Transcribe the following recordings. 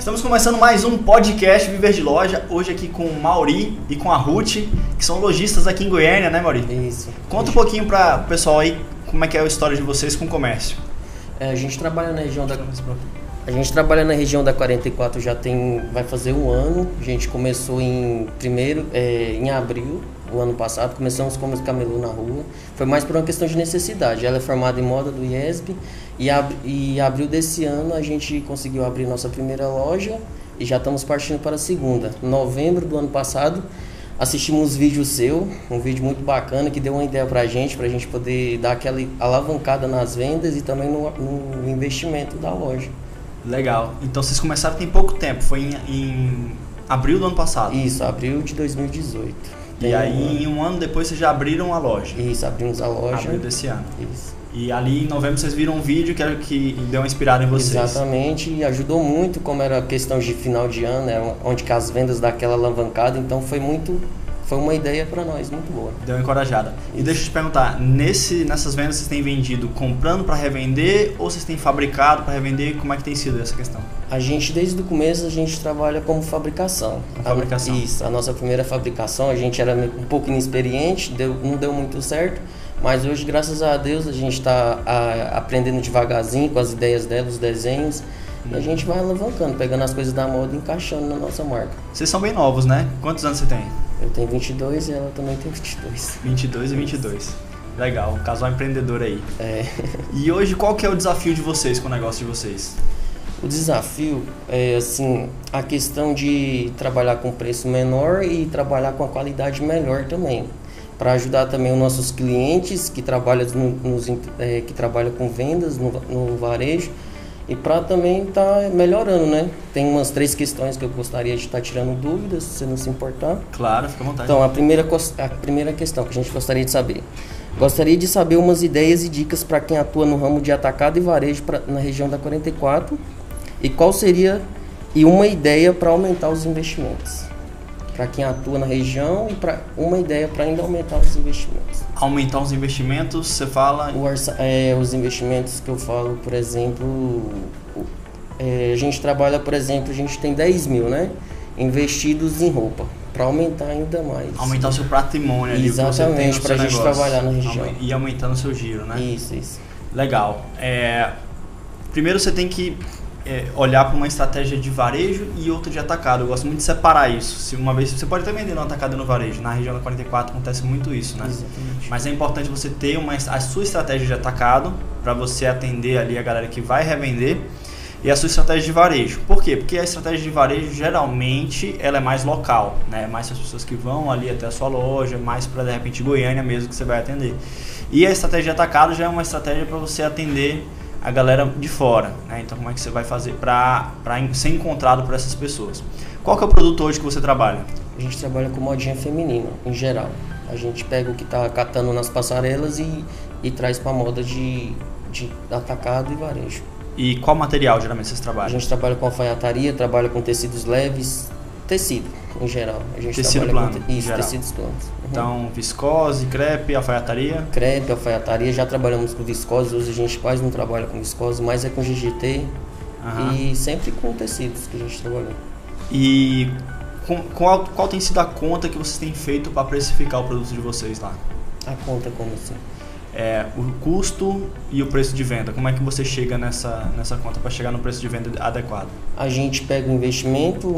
Estamos começando mais um podcast Viver de Loja, hoje aqui com o Mauri e com a Ruth, que são lojistas aqui em Goiânia, né Mauri? Isso. Conta um pouquinho para o pessoal aí como é que é a história de vocês com o comércio. É, a gente trabalha na região da a gente trabalha na região da 44 já tem vai fazer um ano. A gente começou em primeiro é, em abril o ano passado, começamos como camelô na rua. Foi mais por uma questão de necessidade. Ela é formada em moda do IESB e, ab, e abril desse ano a gente conseguiu abrir nossa primeira loja e já estamos partindo para a segunda. Novembro do ano passado assistimos um vídeo seu, um vídeo muito bacana que deu uma ideia para a gente, para a gente poder dar aquela alavancada nas vendas e também no, no investimento da loja. Legal. Então vocês começaram tem pouco tempo, foi em, em abril do ano passado? Isso, abril de 2018. Tem e aí, um... um ano depois, vocês já abriram a loja? Isso, abrimos a loja. Abril desse ano. Isso. E ali em novembro vocês viram um vídeo que, que deu uma inspirada em vocês. Exatamente, e ajudou muito, como era questão de final de ano, né, onde que as vendas daquela alavancada, então foi muito foi uma ideia para nós muito boa. Deu uma encorajada. E deixa eu te perguntar, nesse, nessas vendas vocês têm vendido comprando para revender ou vocês têm fabricado para revender? Como é que tem sido essa questão? A gente desde o começo a gente trabalha como fabricação. Fabricação. A, isso, a nossa primeira fabricação, a gente era um pouco inexperiente, deu, não deu muito certo, mas hoje graças a Deus a gente está aprendendo devagarzinho com as ideias dela, os desenhos. E a gente vai alavancando, pegando as coisas da moda e encaixando na nossa marca. Vocês são bem novos, né? Quantos anos você tem? Eu tenho 22 e ela também tem 22. 22 e 22. Legal, casal empreendedor aí. É. E hoje qual que é o desafio de vocês com o negócio de vocês? O desafio é assim, a questão de trabalhar com preço menor e trabalhar com a qualidade melhor também. Para ajudar também os nossos clientes que trabalham, nos, é, que trabalham com vendas no, no varejo e para também estar tá melhorando, né? Tem umas três questões que eu gostaria de estar tá tirando dúvidas, se você não se importar. Claro, fica à vontade. Então, a primeira, a primeira questão que a gente gostaria de saber. Gostaria de saber umas ideias e dicas para quem atua no ramo de atacado e varejo pra, na região da 44 e qual seria e uma ideia para aumentar os investimentos para quem atua na região e para uma ideia para ainda aumentar os investimentos. Aumentar os investimentos, você fala? Orça, é, os investimentos que eu falo, por exemplo, é, a gente trabalha, por exemplo, a gente tem 10 mil, né? Investidos em roupa, para aumentar ainda mais. Aumentar o seu patrimônio ali, Exatamente, para a gente trabalhar na região. E aumentando o seu giro, né? Isso, isso. Legal. É, primeiro você tem que é, olhar para uma estratégia de varejo e outra de atacado. Eu gosto muito de separar isso. Se uma vez você pode também vender no atacado no varejo. Na região da 44 acontece muito isso, né? Exatamente. Mas é importante você ter uma, a sua estratégia de atacado para você atender ali a galera que vai revender e a sua estratégia de varejo. Por quê? Porque a estratégia de varejo geralmente ela é mais local, né? Mais as pessoas que vão ali até a sua loja, mais para de repente Goiânia mesmo que você vai atender. E a estratégia de atacado já é uma estratégia para você atender a galera de fora. Né? Então, como é que você vai fazer para ser encontrado por essas pessoas? Qual que é o produto hoje que você trabalha? A gente trabalha com modinha feminina, em geral. A gente pega o que está catando nas passarelas e, e traz para a moda de, de atacado e varejo. E qual material geralmente vocês trabalham? A gente trabalha com alfaiataria, trabalha com tecidos leves, tecido em geral. A gente tecido plano, com, isso, tecidos planos. Uhum. Então, viscose, crepe, alfaiataria? Crepe, alfaiataria, já trabalhamos com viscose, hoje a gente quase não trabalha com viscose, mas é com GGT uhum. e sempre com tecidos que a gente trabalhou. E com, qual, qual tem sido a conta que vocês têm feito para precificar o produto de vocês lá? A conta como assim? É, o custo e o preço de venda. Como é que você chega nessa, nessa conta para chegar no preço de venda adequado? A gente pega o investimento,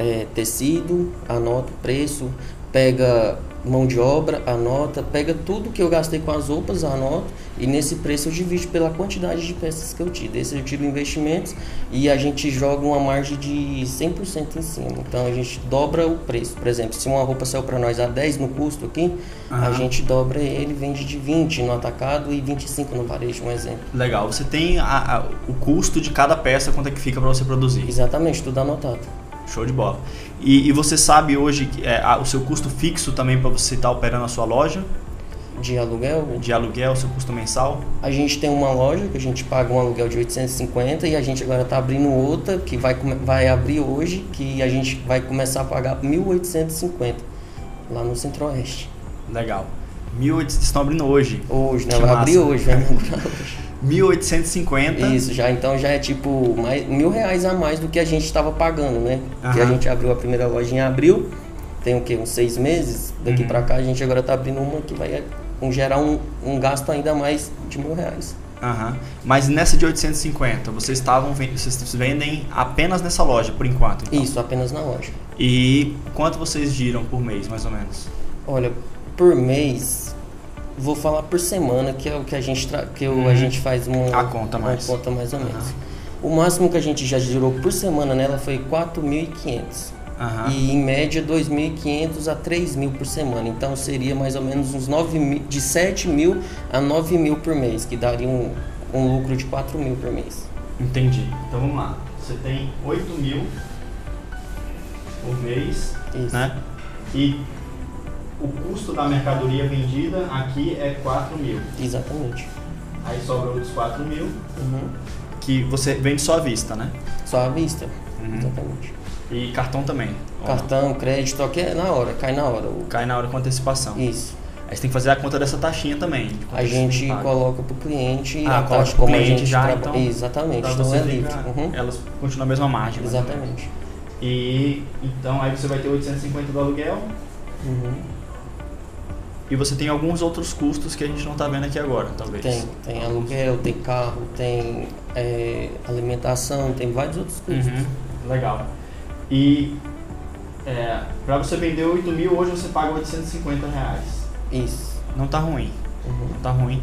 é, tecido, anota o preço, pega mão de obra, anota, pega tudo que eu gastei com as roupas, anota, e nesse preço eu divido pela quantidade de peças que eu tiro. Esse eu tiro investimentos e a gente joga uma margem de 100% em cima. Então a gente dobra o preço. Por exemplo, se uma roupa saiu para nós a 10 no custo aqui, a gente dobra ele, vende de 20 no atacado e 25 no varejo, um exemplo. Legal. Você tem a, a, o custo de cada peça, quanto é que fica para você produzir? Exatamente, tudo anotado. Show de bola. E, e você sabe hoje que, é, o seu custo fixo também para você estar tá operando a sua loja? De aluguel? De aluguel, seu custo mensal? A gente tem uma loja que a gente paga um aluguel de 850 e a gente agora está abrindo outra que vai, vai abrir hoje, que a gente vai começar a pagar 1.850 lá no Centro-Oeste. Legal. 1800, estão abrindo hoje. Hoje, né? Vai massa. abrir hoje, vai inaugurar hoje. 1850. Isso, já então já é tipo mais, mil reais a mais do que a gente estava pagando, né? Porque a Aham. gente abriu a primeira loja em abril, tem o quê? Uns seis meses. Daqui Uhum. pra cá a gente agora tá abrindo uma que vai um, gerar um, um gasto ainda mais de mil reais. Aham. Mas nessa de 850, vocês estavam vocês vendem apenas nessa loja por enquanto. então? Isso, apenas na loja. E quanto vocês giram por mês, mais ou menos? Olha, por mês, vou falar por semana, que é o que a gente, que o- Uhum. a gente faz uma, A conta uma mais. conta mais ou menos. O máximo que a gente já girou por semana nela foi 4.500. Aham. E em média 2.500 a 3.000 por semana. Então seria mais ou menos uns 9 mil, de 7 mil a 9 mil por mês, que daria um, um lucro de 4 mil por mês. Entendi. Então vamos lá. Você tem 8 mil por mês, Isso. né? E o custo da mercadoria vendida aqui é 4 mil. Exatamente. Aí sobra outros 4 mil Uhum. que você vende só à vista, né? Só à vista. Uhum. Exatamente. E cartão também. Cartão, crédito, aqui é na hora, cai na hora. O- Cai na hora com antecipação. Isso. Aí você tem que fazer a conta dessa taxinha também. A gente coloca pro cliente Ah, a coloca taxa como a cliente gente já, traba- então, Exatamente. Então é livre. Uhum. Elas continuam a mesma margem. menos. Exatamente. E então aí você vai ter 850 do aluguel Uhum. E você tem alguns outros custos que a gente não tá vendo aqui agora, talvez. Tem, tem aluguel, tem carro, tem é, alimentação, tem vários outros custos. Uhum. Legal. E é, para você vender 8 mil, hoje você paga 850 reais. Isso. Não tá ruim. Uhum. Não tá ruim.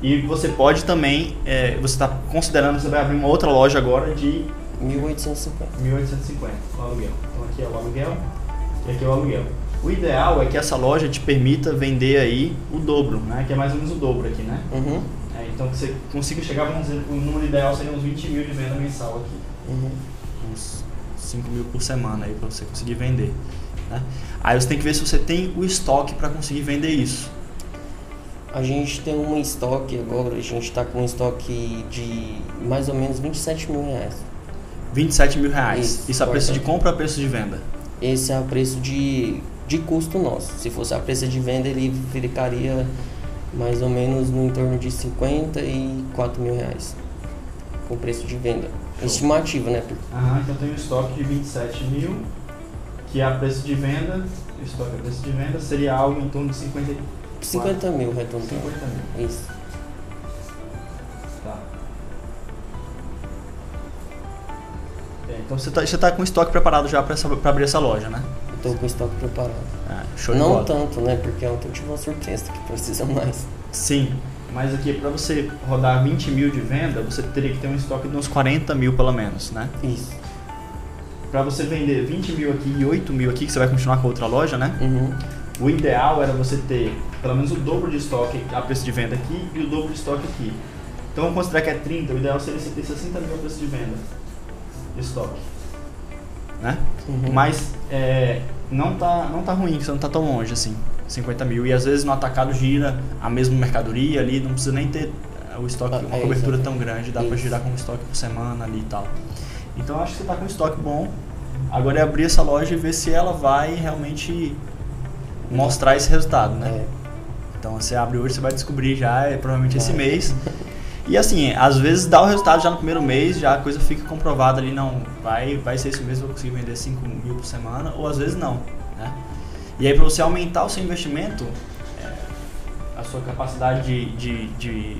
E você pode também, é, você está considerando, você vai abrir uma outra loja agora de 1850. 1.850 o aluguel. Então aqui é o aluguel e aqui é o aluguel. O ideal é que essa loja te permita vender aí o dobro, né? Que é mais ou menos o dobro aqui, né? Uhum. É, então que você consiga chegar, vamos dizer, o número ideal seria uns 20 mil de venda mensal aqui. Uhum. Uns 5 mil por semana aí para você conseguir vender. Né? Aí você tem que ver se você tem o estoque para conseguir vender isso. A gente tem um estoque agora, a gente está com um estoque de mais ou menos 27 mil reais. 27 mil reais. Isso, Isso, a preço de compra ou a preço de venda? Esse é o preço de, de custo nosso. Se fosse a preço de venda, ele ficaria mais ou menos no entorno de 54 mil reais. Com preço de venda. Estimativa, né? Aham, então tem um estoque de 27 mil, que é a preço de venda. O estoque a preço de venda seria algo em torno de 50, 50 mil arredondando. 50 mil. Isso. Tá. É, então você está tá com o estoque preparado já para abrir essa loja, né? Tô com o estoque preparado. Ah, show Não bola. tanto, né? Porque ontem eu tive uma surpresa que precisa mais. Sim, mas aqui para você rodar 20 mil de venda, você teria que ter um estoque de uns 40 mil pelo menos, né? Isso. Para você vender 20 mil aqui e 8 mil aqui, que você vai continuar com a outra loja, né? Uhum. O ideal era você ter pelo menos o dobro de estoque a preço de venda aqui e o dobro de estoque aqui. Então vamos considerar que é 30, o ideal seria você ter 60 mil a preço de venda de estoque. Né? Uhum. Mas é, não, tá, não tá ruim, você não tá tão longe assim, 50 mil. E às vezes no atacado gira a mesma mercadoria ali, não precisa nem ter eh, o estoque, Ah, uma é, cobertura exatamente. tão grande, dá Isso. girar com um estoque por semana ali e tal. Então acho que você tá com um estoque bom. Agora é abrir essa loja e ver se ela vai realmente mostrar esse resultado, né? É. Então você abre hoje, você vai descobrir já, é, provavelmente esse mês. E assim, às vezes dá o resultado já no primeiro mês, já a coisa fica comprovada ali, não, vai, vai ser esse mês, eu conseguir vender 5 mil por semana, ou às vezes não, né? E aí para você aumentar o seu investimento, é, a sua capacidade de, de, de,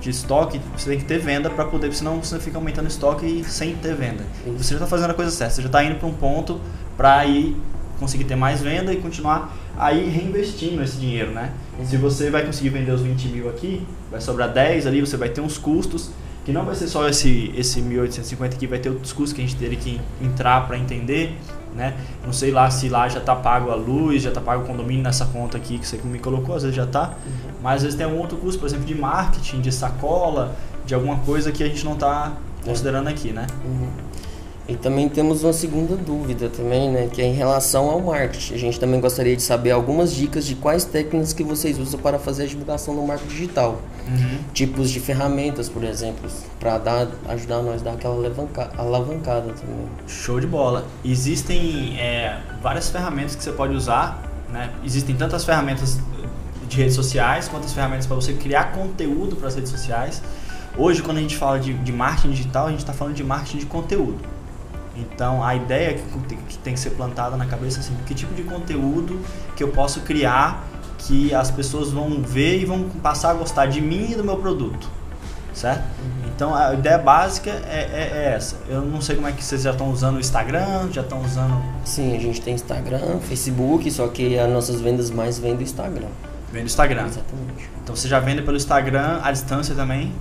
de estoque, você tem que ter venda para poder, senão você fica aumentando o estoque sem ter venda. Isso. Você já está fazendo a coisa certa, você já está indo para um ponto para aí conseguir ter mais venda e continuar aí reinvestindo esse dinheiro, né? Uhum. Se você vai conseguir vender os 20 mil aqui, vai sobrar 10 ali, você vai ter uns custos, que não vai ser só esse, esse 1.850 aqui, vai ter outros custos que a gente teria que entrar para entender, né? Não sei lá se lá já está pago a luz, já está pago o condomínio nessa conta aqui que você me colocou, às vezes já está, mas às vezes tem um outro custo, por exemplo, de marketing, de sacola, de alguma coisa que a gente não está considerando aqui, né? Uhum. E também temos uma segunda dúvida também, né, que é em relação ao marketing. A gente também gostaria de saber algumas dicas de quais técnicas que vocês usam para fazer a divulgação no marketing digital. Tipos de ferramentas, por exemplo, para dar, ajudar nós a dar aquela alavanca, alavancada também. Show de bola. Existem é, várias ferramentas que você pode usar, né? Existem tantas ferramentas de redes sociais, quantas ferramentas para você criar conteúdo para as redes sociais. Hoje, quando a gente fala de, de marketing digital, a gente está falando de marketing de conteúdo. Então, a ideia que, tem que ser plantada na cabeça é assim, que tipo de conteúdo que eu posso criar que as pessoas vão ver e vão passar a gostar de mim e do meu produto, certo? Uhum. Então, a ideia básica é, é, é, essa. Eu não sei como é que vocês já estão usando o Instagram, já estão usando... Sim, a gente tem Instagram, Facebook, só que as nossas vendas mais vêm do Instagram. Vem do Instagram. Exatamente. Então, você já vende pelo Instagram, à distância também?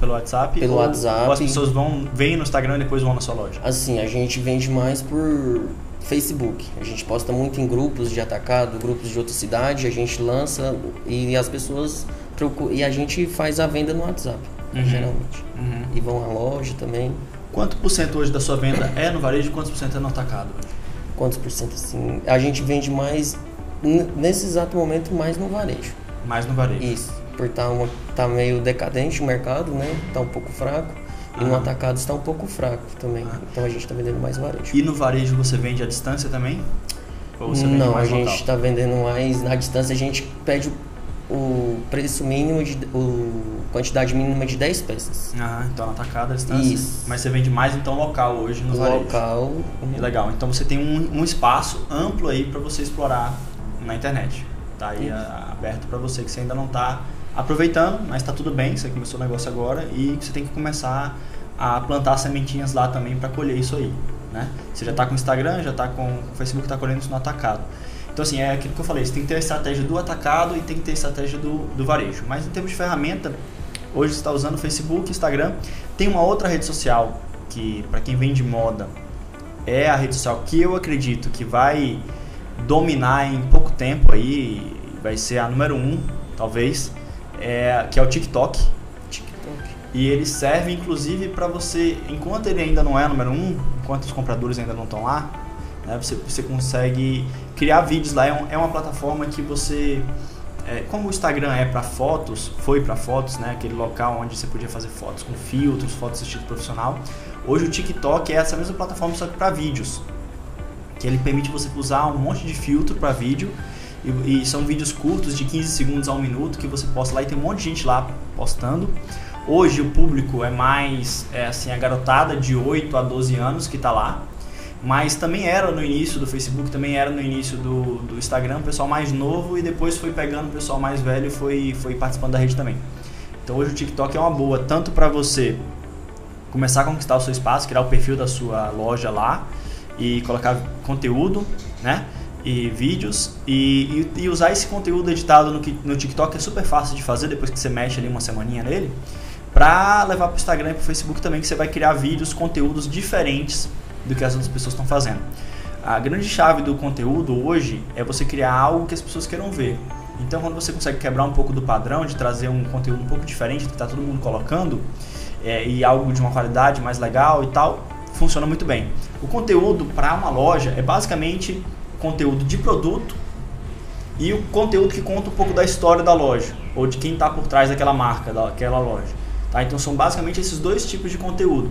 Pelo WhatsApp? Pelo ou, WhatsApp. Ou as pessoas vão, vêm no Instagram e depois vão na sua loja? Assim, a gente vende mais por Facebook. A gente posta muito em grupos de atacado, grupos de outra cidade, a gente lança e as pessoas procuram, e a gente faz a venda no WhatsApp, uhum. geralmente. Uhum. E vão à loja também. Quanto por cento hoje da sua venda é no varejo e quantos por cento é no atacado? Quantos por cento assim? A gente vende mais nesse exato momento mais no varejo. Mais no varejo. Isso por estar tá, tá meio decadente o mercado, né? Tá um pouco fraco. E no atacado está um pouco fraco também. Ah. Então a gente está vendendo mais varejo. E no varejo você vende à distância também? Não, a gente está vendendo mais na distância. A gente pede o preço mínimo de o quantidade mínima de 10 peças. Ah, então atacado à distância. Isso. Mas você vende mais então local hoje no varejo. Local. Uhum. Legal. Então você tem um, um espaço amplo aí para você explorar na internet. Tá aí a, aberto para você que você ainda não está aproveitando, mas está tudo bem, você começou o negócio agora e você tem que começar a plantar sementinhas lá também para colher isso aí. Né? Você já está com o Instagram, já está com o Facebook, está colhendo isso no atacado. Então, assim, é aquilo que eu falei, você tem que ter a estratégia do atacado e tem que ter a estratégia do, do varejo. Mas em termos de ferramenta, hoje você está usando Facebook, Instagram. Tem uma outra rede social que, para quem vende moda, é a rede social que eu acredito que vai dominar em pouco tempo aí, vai ser a número um, talvez, é, que é o TikTok. TikTok. E ele serve inclusive para você, enquanto ele ainda não é número um, enquanto os compradores ainda não estão lá, né, você, você consegue criar vídeos lá. É, um, é uma plataforma que você é, como o Instagram é para fotos, foi para fotos, né, aquele local onde você podia fazer fotos com filtros, fotos estilo profissional. Hoje o TikTok é essa mesma plataforma só que para vídeos, que ele permite você usar um monte de filtro para vídeo e, e, são vídeos curtos de 15 segundos a um minuto que você posta lá e tem um monte de gente lá postando. Hoje o público é mais é, assim a garotada de 8 a 12 anos que está lá, mas também era no início do Facebook, também era no início do, do Instagram, o pessoal mais novo e depois foi pegando o pessoal mais velho e foi, foi participando da rede também. Então hoje o TikTok é uma boa tanto para você começar a conquistar o seu espaço, criar o perfil da sua loja lá e colocar conteúdo, né? E vídeos e, e, e, usar esse conteúdo editado no, no TikTok é super fácil de fazer depois que você mexe ali uma semaninha nele para levar para o Instagram e para o Facebook também que você vai criar vídeos, conteúdos diferentes do que as outras pessoas estão fazendo. A grande chave do conteúdo hoje é você criar algo que as pessoas queiram ver. Então, quando você consegue quebrar um pouco do padrão, de trazer um conteúdo um pouco diferente do que está todo mundo colocando, é, e algo de uma qualidade mais legal e tal, funciona muito bem. O conteúdo para uma loja é basicamente conteúdo de produto e o conteúdo que conta um pouco da história da loja ou de quem está por trás daquela marca, daquela loja. Tá? Então são basicamente esses dois tipos de conteúdo.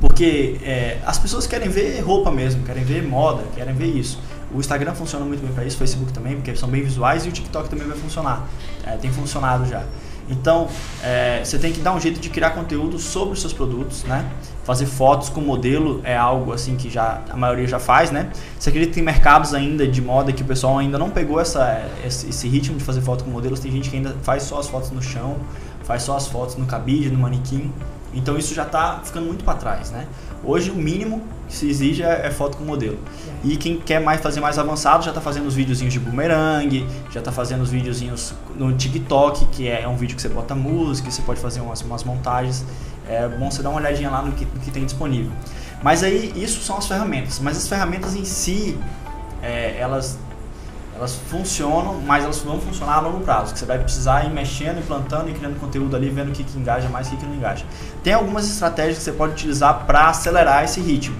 Porque é, as pessoas querem ver roupa mesmo, querem ver moda, querem ver isso. O Instagram funciona muito bem para isso, o Facebook também, porque são bem visuais e o TikTok também vai funcionar. É, tem funcionado já. Então, é, você tem que dar um jeito de criar conteúdo sobre os seus produtos, né? Fazer fotos com modelo é algo assim que já a maioria já faz, né? Você acredita que tem mercados ainda de moda que o pessoal ainda não pegou essa, esse, esse ritmo de fazer foto com modelos? Tem gente que ainda faz só as fotos no chão, faz só as fotos no cabide, no manequim. Então isso já está ficando muito para trás, né? Hoje o mínimo que se exige é, é, foto com modelo. E quem quer mais fazer mais avançado já está fazendo os videozinhos de boomerang, já está fazendo os videozinhos no TikTok, que é um vídeo que você bota música, você pode fazer umas, umas montagens. É bom você dar uma olhadinha lá no que, no que tem disponível. Mas aí isso são as ferramentas. Mas as ferramentas em si, é, elas elas funcionam, mas elas vão funcionar a longo prazo, que você vai precisar ir mexendo, implantando e criando conteúdo ali, vendo o que, que engaja mais o que, que não engaja. Tem algumas estratégias que você pode utilizar para acelerar esse ritmo.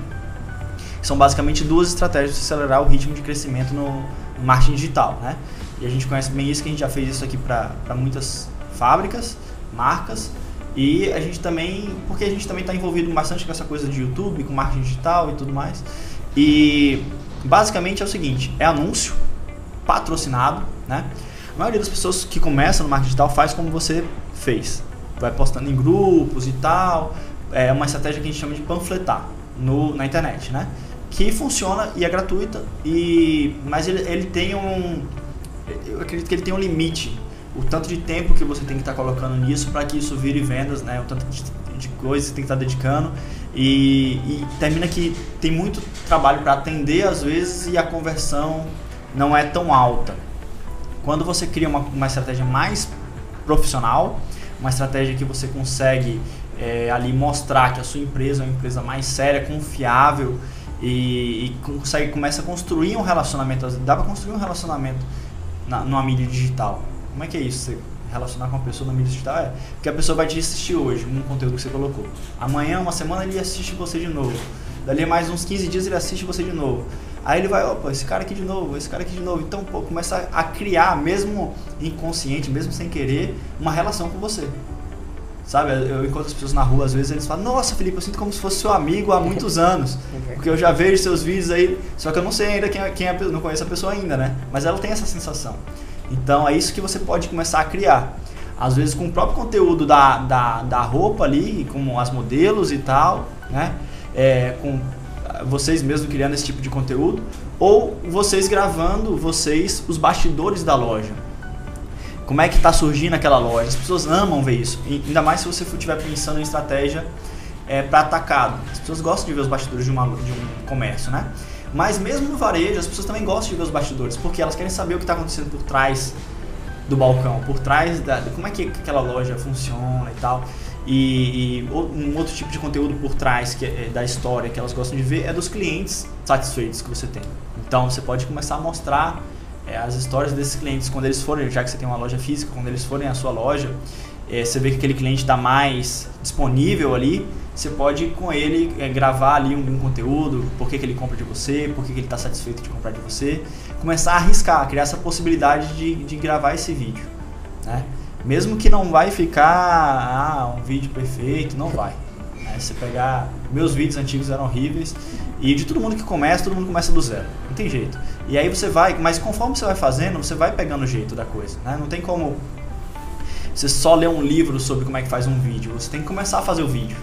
São basicamente duas estratégias para acelerar o ritmo de crescimento no, no marketing digital, né? E a gente conhece bem isso, que a gente já fez isso aqui para muitas fábricas, marcas, e a gente também, porque a gente também está envolvido bastante com essa coisa de YouTube, com marketing digital e tudo mais. E basicamente é o seguinte, é anúncio, patrocinado, né? A maioria das pessoas que começam no marketing digital faz como você fez. Vai postando em grupos e tal. É uma estratégia que a gente chama de panfletar no, na internet, né? Que funciona e é gratuita, e, mas ele, ele tem um. Eu acredito que ele tem um limite. O tanto de tempo que você tem que estar tá colocando nisso para que isso vire vendas, né? O tanto de, de coisas que tem que estar tá dedicando. E, e termina que tem muito trabalho para atender às vezes e a conversão não é tão alta. Quando você cria uma, uma estratégia mais profissional, uma estratégia que você consegue é, ali mostrar que a sua empresa é uma empresa mais séria, confiável e, e consegue começa a construir um relacionamento. Dá para construir um relacionamento na, numa mídia digital. Como é que é isso? Você relacionar com uma pessoa na mídia digital é porque a pessoa vai te assistir hoje um conteúdo que você colocou. Amanhã, uma semana, ele assiste você de novo. Dali mais uns 15 dias ele assiste você de novo. Aí ele vai, opa, esse cara aqui de novo, esse cara aqui de novo. Então, pô, começa a criar, mesmo inconsciente, mesmo sem querer, uma relação com você. Sabe, eu encontro as pessoas na rua, às vezes eles falam, nossa Felipe, eu sinto como se fosse seu amigo há muitos anos. Porque eu já vejo seus vídeos aí, só que eu não sei ainda quem é, quem é não conheço a pessoa ainda, né? Mas ela tem essa sensação. Então é isso que você pode começar a criar. Às vezes com o próprio conteúdo da, da, da roupa ali, como as modelos e tal, né? É, com vocês mesmos criando esse tipo de conteúdo, ou vocês gravando vocês os bastidores da loja. Como é que está surgindo aquela loja? As pessoas amam ver isso. E ainda mais se você estiver pensando em estratégia é, para atacado. As pessoas gostam de ver os bastidores de, uma, de um comércio, né? Mas mesmo no varejo, as pessoas também gostam de ver os bastidores, porque elas querem saber o que está acontecendo por trás do balcão, por trás da, como é que aquela loja funciona e tal. E, e, um outro tipo de conteúdo por trás que é, da história que elas gostam de ver é dos clientes satisfeitos que você tem. Então você pode começar a mostrar é, as histórias desses clientes quando eles forem, já que você tem uma loja física, quando eles forem à sua loja, é, você vê que aquele cliente está mais disponível ali, você pode com ele é, gravar ali um, um, conteúdo, por que, que ele compra de você, por que, que ele está satisfeito de comprar de você, começar a arriscar, criar essa possibilidade de, de gravar esse vídeo. Né? Mesmo que não vai ficar ah, um vídeo perfeito, não vai. Né? Você pegar. Meus vídeos antigos eram horríveis. E de todo mundo que começa, todo mundo começa do zero. Não tem jeito. E aí você vai, mas conforme você vai fazendo, você vai pegando o jeito da coisa. Né? Não tem como você só ler um livro sobre como é que faz um vídeo. Você tem que começar a fazer o vídeo.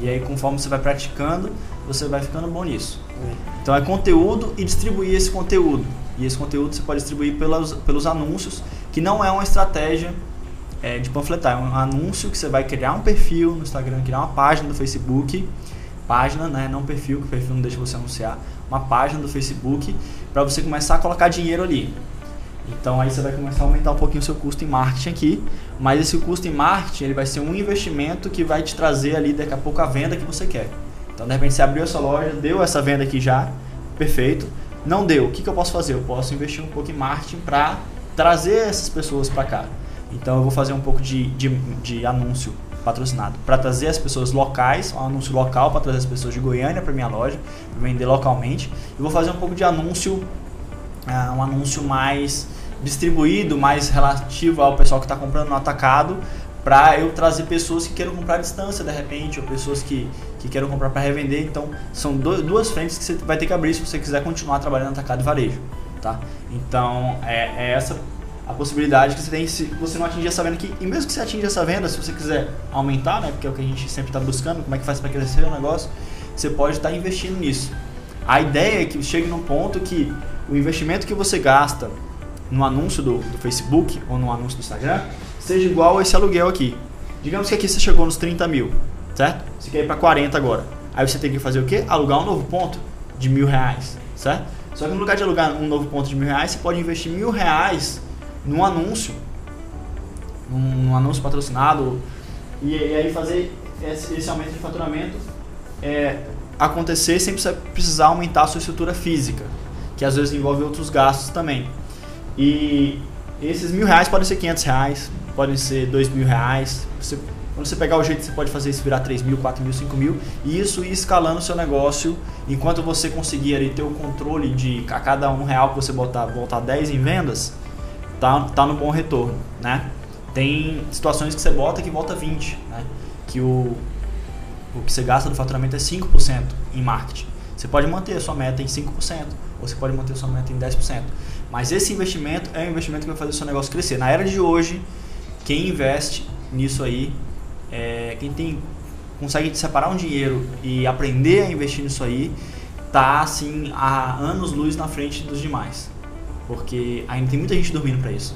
E aí, conforme você vai praticando, você vai ficando bom nisso. Então, é conteúdo e distribuir esse conteúdo. E esse conteúdo você pode distribuir pelos, pelos anúncios, que não é uma estratégia é, de panfletar. É um anúncio que você vai criar um perfil no Instagram, criar uma página do Facebook, página, né, não perfil, que o perfil não deixa você anunciar, uma página do Facebook para você começar a colocar dinheiro ali. Então aí você vai começar a aumentar um pouquinho o seu custo em marketing aqui, mas esse custo em marketing ele vai ser um investimento que vai te trazer ali daqui a pouco a venda que você quer. Então de repente você abriu essa loja, deu essa venda aqui já, perfeito. Não deu, o que, que eu posso fazer? Eu posso investir um pouco em marketing para trazer essas pessoas para cá. Então eu vou fazer um pouco de, de, de anúncio patrocinado para trazer as pessoas locais, um anúncio local para trazer as pessoas de Goiânia para minha loja, vender localmente. E vou fazer um pouco de anúncio, uh, um anúncio mais distribuído, mais relativo ao pessoal que está comprando no atacado, para eu trazer pessoas que queiram comprar à distância de repente, ou pessoas que, que queiram comprar para revender. Então são do, duas frentes que você vai ter que abrir se você quiser continuar trabalhando no atacado e varejo. Tá? Então é, é essa a possibilidade que você tem se você não atingir essa venda aqui. E mesmo que você atinja essa venda, se você quiser aumentar, né, porque é o que a gente sempre está buscando, como é que faz para crescer o negócio, você pode estar tá investindo nisso. A ideia é que chegue num ponto que o investimento que você gasta no anúncio do, do Facebook ou no anúncio do Instagram seja igual a esse aluguel aqui. Digamos que aqui você chegou nos 30 mil, certo? Você quer ir para 40 agora. Aí você tem que fazer o quê? Alugar um novo ponto de mil reais, certo? Só que no lugar de alugar um novo ponto de mil reais, você pode investir mil reais num anúncio, num, num anúncio patrocinado, e, e, aí fazer esse, esse aumento de faturamento é, acontecer sem precisar aumentar a sua estrutura física, que às vezes envolve outros gastos também. E esses mil reais podem ser 500 reais, podem ser dois mil reais. Você, quando você pegar o jeito, você pode fazer isso virar 3 mil, 4 mil, 5 mil. E isso ir escalando o seu negócio. Enquanto você conseguir ali ter o controle de a cada um real que você botar, voltar 10 em vendas, tá, tá no bom retorno, né? Tem situações que você bota que volta 20, né? Que o, o que você gasta do faturamento é 5% em marketing. Você pode manter a sua meta em 5%, ou você pode manter a sua meta em 10%. Mas esse investimento é um investimento que vai fazer o seu negócio crescer. Na era de hoje, quem investe nisso aí, é, quem tem consegue separar um dinheiro e aprender a investir nisso aí, tá assim há anos luz na frente dos demais. Porque ainda tem muita gente dormindo para isso.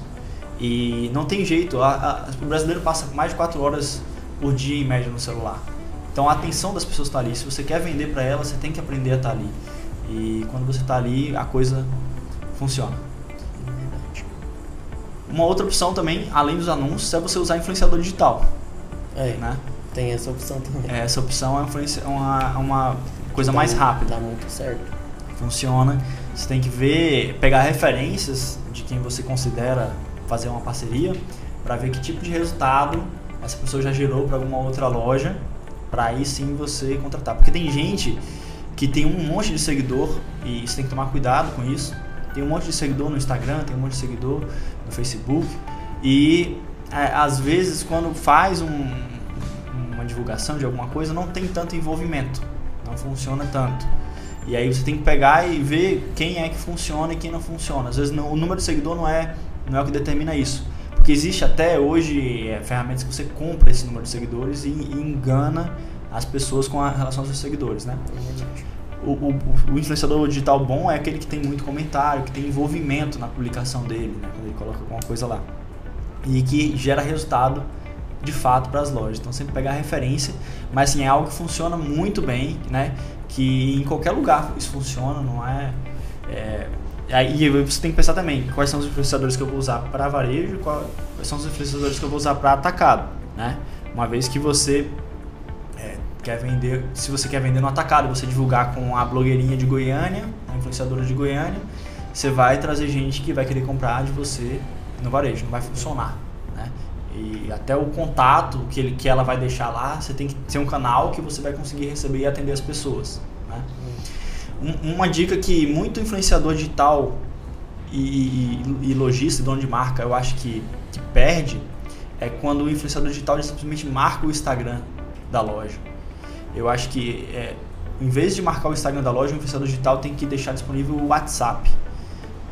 E não tem jeito, a, a, o brasileiro passa mais de 4 horas por dia em média no celular. Então a atenção das pessoas está ali. Se você quer vender para elas, você tem que aprender a estar tá ali. E quando você está ali, a coisa funciona. Uma outra opção também, além dos anúncios, é você usar influenciador digital. É, né? tem essa opção também. Essa opção é uma, uma coisa mais rápida. Dá muito certo. Funciona. Você tem que ver, pegar referências de quem você considera fazer uma parceria para ver que tipo de resultado essa pessoa já gerou para alguma outra loja, para aí sim você contratar. Porque tem gente que tem um monte de seguidor e você tem que tomar cuidado com isso. Tem um monte de seguidor no Instagram, tem um monte de seguidor no Facebook e é, às vezes quando faz um, uma divulgação de alguma coisa não tem tanto envolvimento, não funciona tanto. E aí você tem que pegar e ver quem é que funciona e quem não funciona. Às vezes não, o número de seguidor não é, não é o que determina isso. Porque existe até hoje é, ferramentas que você compra esse número de seguidores e, e engana as pessoas com a relação aos seus seguidores, né? O, o, o, influenciador digital bom é aquele que tem muito comentário, que tem envolvimento na publicação dele, né? Quando ele coloca alguma coisa lá. E que gera resultado de fato para as lojas. Então sempre pegar referência, mas assim, é algo que funciona muito bem, né? Que em qualquer lugar isso funciona, não é, é Aí você tem que pensar também quais são os influenciadores que eu vou usar para varejo, quais são os influenciadores que eu vou usar para atacado, né? Uma vez que você é, quer vender, se você quer vender no atacado, você divulgar com a blogueirinha de Goiânia, a influenciadora de Goiânia, você vai trazer gente que vai querer comprar de você no varejo, não vai funcionar? E até o contato que, ele, que ela vai deixar lá, você tem que ter um canal que você vai conseguir receber e atender as pessoas, né? Um, uma dica que muito influenciador digital e, e, e lojista, dono de marca, eu acho que, que perde é quando o influenciador digital simplesmente marca o Instagram da loja. Eu acho que é, em vez de marcar o Instagram da loja, o influenciador digital tem que deixar disponível o WhatsApp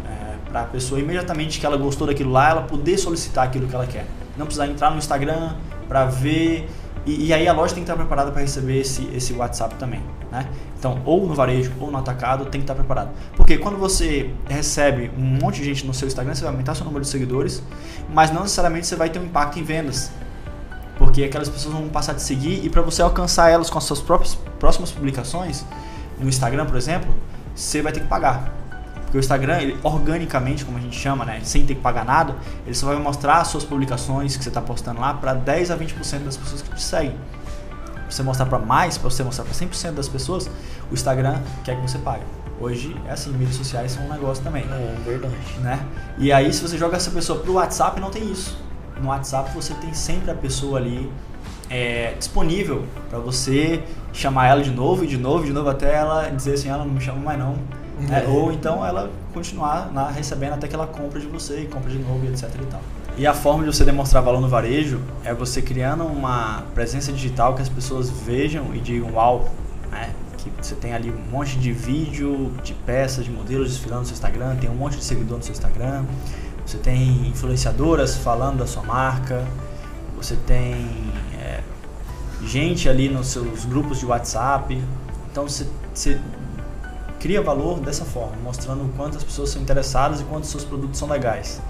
é, para a pessoa imediatamente que ela gostou daquilo lá, ela poder solicitar aquilo que ela quer. Não precisar entrar no Instagram para ver e, e, aí a loja tem que estar preparada para receber esse, esse WhatsApp também. Né? Então, ou no varejo ou no atacado, tem que estar preparado. Porque quando você recebe um monte de gente no seu Instagram, você vai aumentar seu número de seguidores, mas não necessariamente você vai ter um impacto em vendas. Porque aquelas pessoas vão passar a te seguir e para você alcançar elas com as suas próprias próximas publicações, no Instagram, por exemplo, você vai ter que pagar. Porque o Instagram, ele, organicamente, como a gente chama, né, sem ter que pagar nada, ele só vai mostrar as suas publicações que você está postando lá para 10 a 20% das pessoas que te seguem. Pra você mostrar para mais, para você mostrar para 100% das pessoas, o Instagram quer que você pague. Hoje é assim, mídias sociais são um negócio também. É, verdade. Né? E aí, se você joga essa pessoa pro WhatsApp, não tem isso. No WhatsApp você tem sempre a pessoa ali é, disponível para você chamar ela de novo e de novo, de novo, até ela dizer assim, ela não me chama mais não é, ou então ela continuar na, recebendo até que ela compra de você e compra de novo, etc e tal. E a forma de você demonstrar valor no varejo é você criando uma presença digital que as pessoas vejam e digam uau, né? Que você tem ali um monte de vídeo, de peças, de modelos desfilando no seu Instagram, tem um monte de seguidor no seu Instagram, você tem influenciadoras falando da sua marca, você tem é, gente ali nos seus grupos de WhatsApp. Então você, você cria valor dessa forma, mostrando o quanto as pessoas são interessadas e quanto os seus produtos são legais.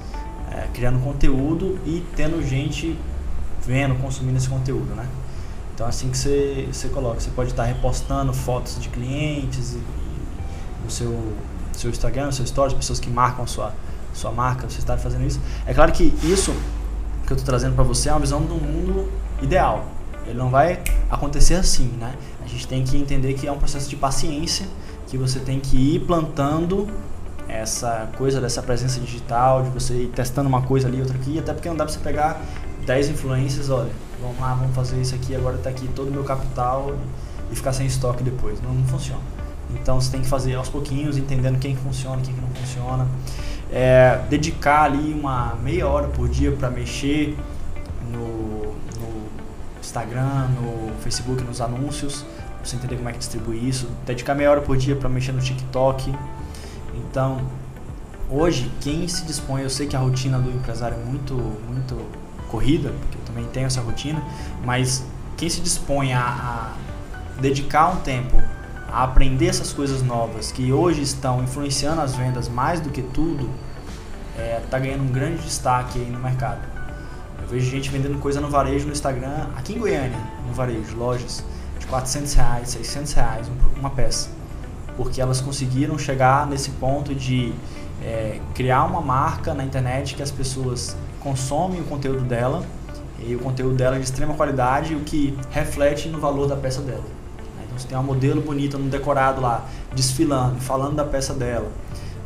É, criando conteúdo e tendo gente vendo, consumindo esse conteúdo, né? Então assim que você, você coloca, você pode estar repostando fotos de clientes no seu, seu Instagram, no seu stories, pessoas que marcam a sua, sua marca, você está fazendo isso. É claro que isso que eu estou trazendo para você é uma visão do mundo ideal. Ele não vai acontecer assim, né? A gente tem que entender que é um processo de paciência que você tem que ir plantando essa coisa dessa presença digital, de você ir testando uma coisa ali, outra aqui, até porque não dá pra você pegar 10 influências, olha, vamos lá, vamos fazer isso aqui, agora tá aqui todo o meu capital e ficar sem estoque depois. Não, não funciona. Então você tem que fazer aos pouquinhos, entendendo quem que funciona, quem que não funciona. É, dedicar ali uma meia hora por dia para mexer no, no Instagram, no Facebook, nos anúncios você entender como é que distribui isso, dedicar meia hora por dia para mexer no TikTok. Então, hoje, quem se dispõe, eu sei que a rotina do empresário é muito, muito corrida, porque eu também tenho essa rotina, mas quem se dispõe a, a dedicar um tempo a aprender essas coisas novas que hoje estão influenciando as vendas mais do que tudo, está é, tá ganhando um grande destaque no mercado. Eu vejo gente vendendo coisa no varejo no Instagram, aqui em Goiânia, no varejo, lojas 400 reais, 600 reais uma peça, porque elas conseguiram chegar nesse ponto de é, criar uma marca na internet que as pessoas consomem o conteúdo dela e o conteúdo dela é de extrema qualidade, o que reflete no valor da peça dela. Então você tem uma modelo bonita no decorado lá, desfilando, falando da peça dela.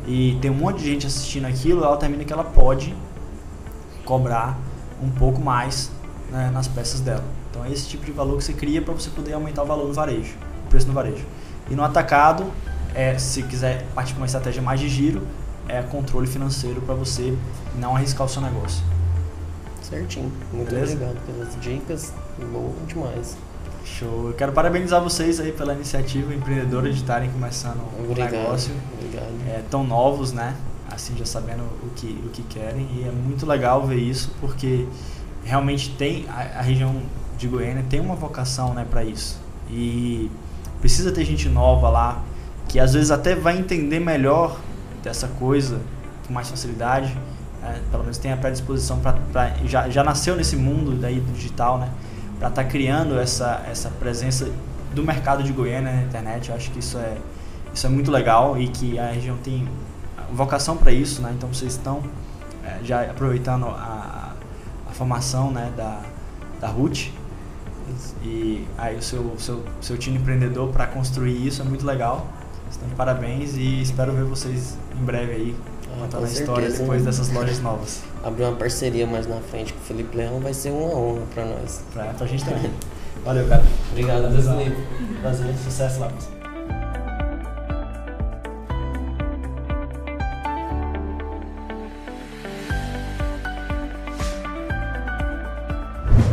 E tem um monte de gente assistindo aquilo, ela termina que ela pode cobrar um pouco mais né, nas peças dela. Então é esse tipo de valor que você cria para você poder aumentar o valor no varejo, o preço no varejo. E no atacado, é, se quiser partir para uma estratégia mais de giro, é controle financeiro para você não arriscar o seu negócio. Certinho. Muito Beleza? obrigado pelas dicas. Bom demais. Show. Eu quero parabenizar vocês aí pela iniciativa empreendedora de estarem começando o um negócio. Obrigado. É, tão novos, né? Assim, já sabendo o que, o que querem. E é muito legal ver isso, porque realmente tem a, a região de Goiânia tem uma vocação né, para isso. E precisa ter gente nova lá, que às vezes até vai entender melhor dessa coisa com mais facilidade. Né? Pelo menos tem a predisposição para já, já nasceu nesse mundo daí do digital, né? Para estar tá criando essa, essa presença do mercado de Goiânia na internet. Eu acho que isso é, isso é muito legal e que a região tem vocação para isso, né? Então vocês estão é, já aproveitando a, a formação né, da, da RUT e aí o seu, seu, seu time empreendedor para construir isso é muito legal. Estão de parabéns e espero ver vocês em breve aí ah, contando a história depois dessas lojas novas. Abrir uma parceria mais na frente com o Felipe Leão vai ser uma honra para nós. Pra, pra gente também. Valeu, cara. Obrigado, Felipe. Prazer, sucesso lá.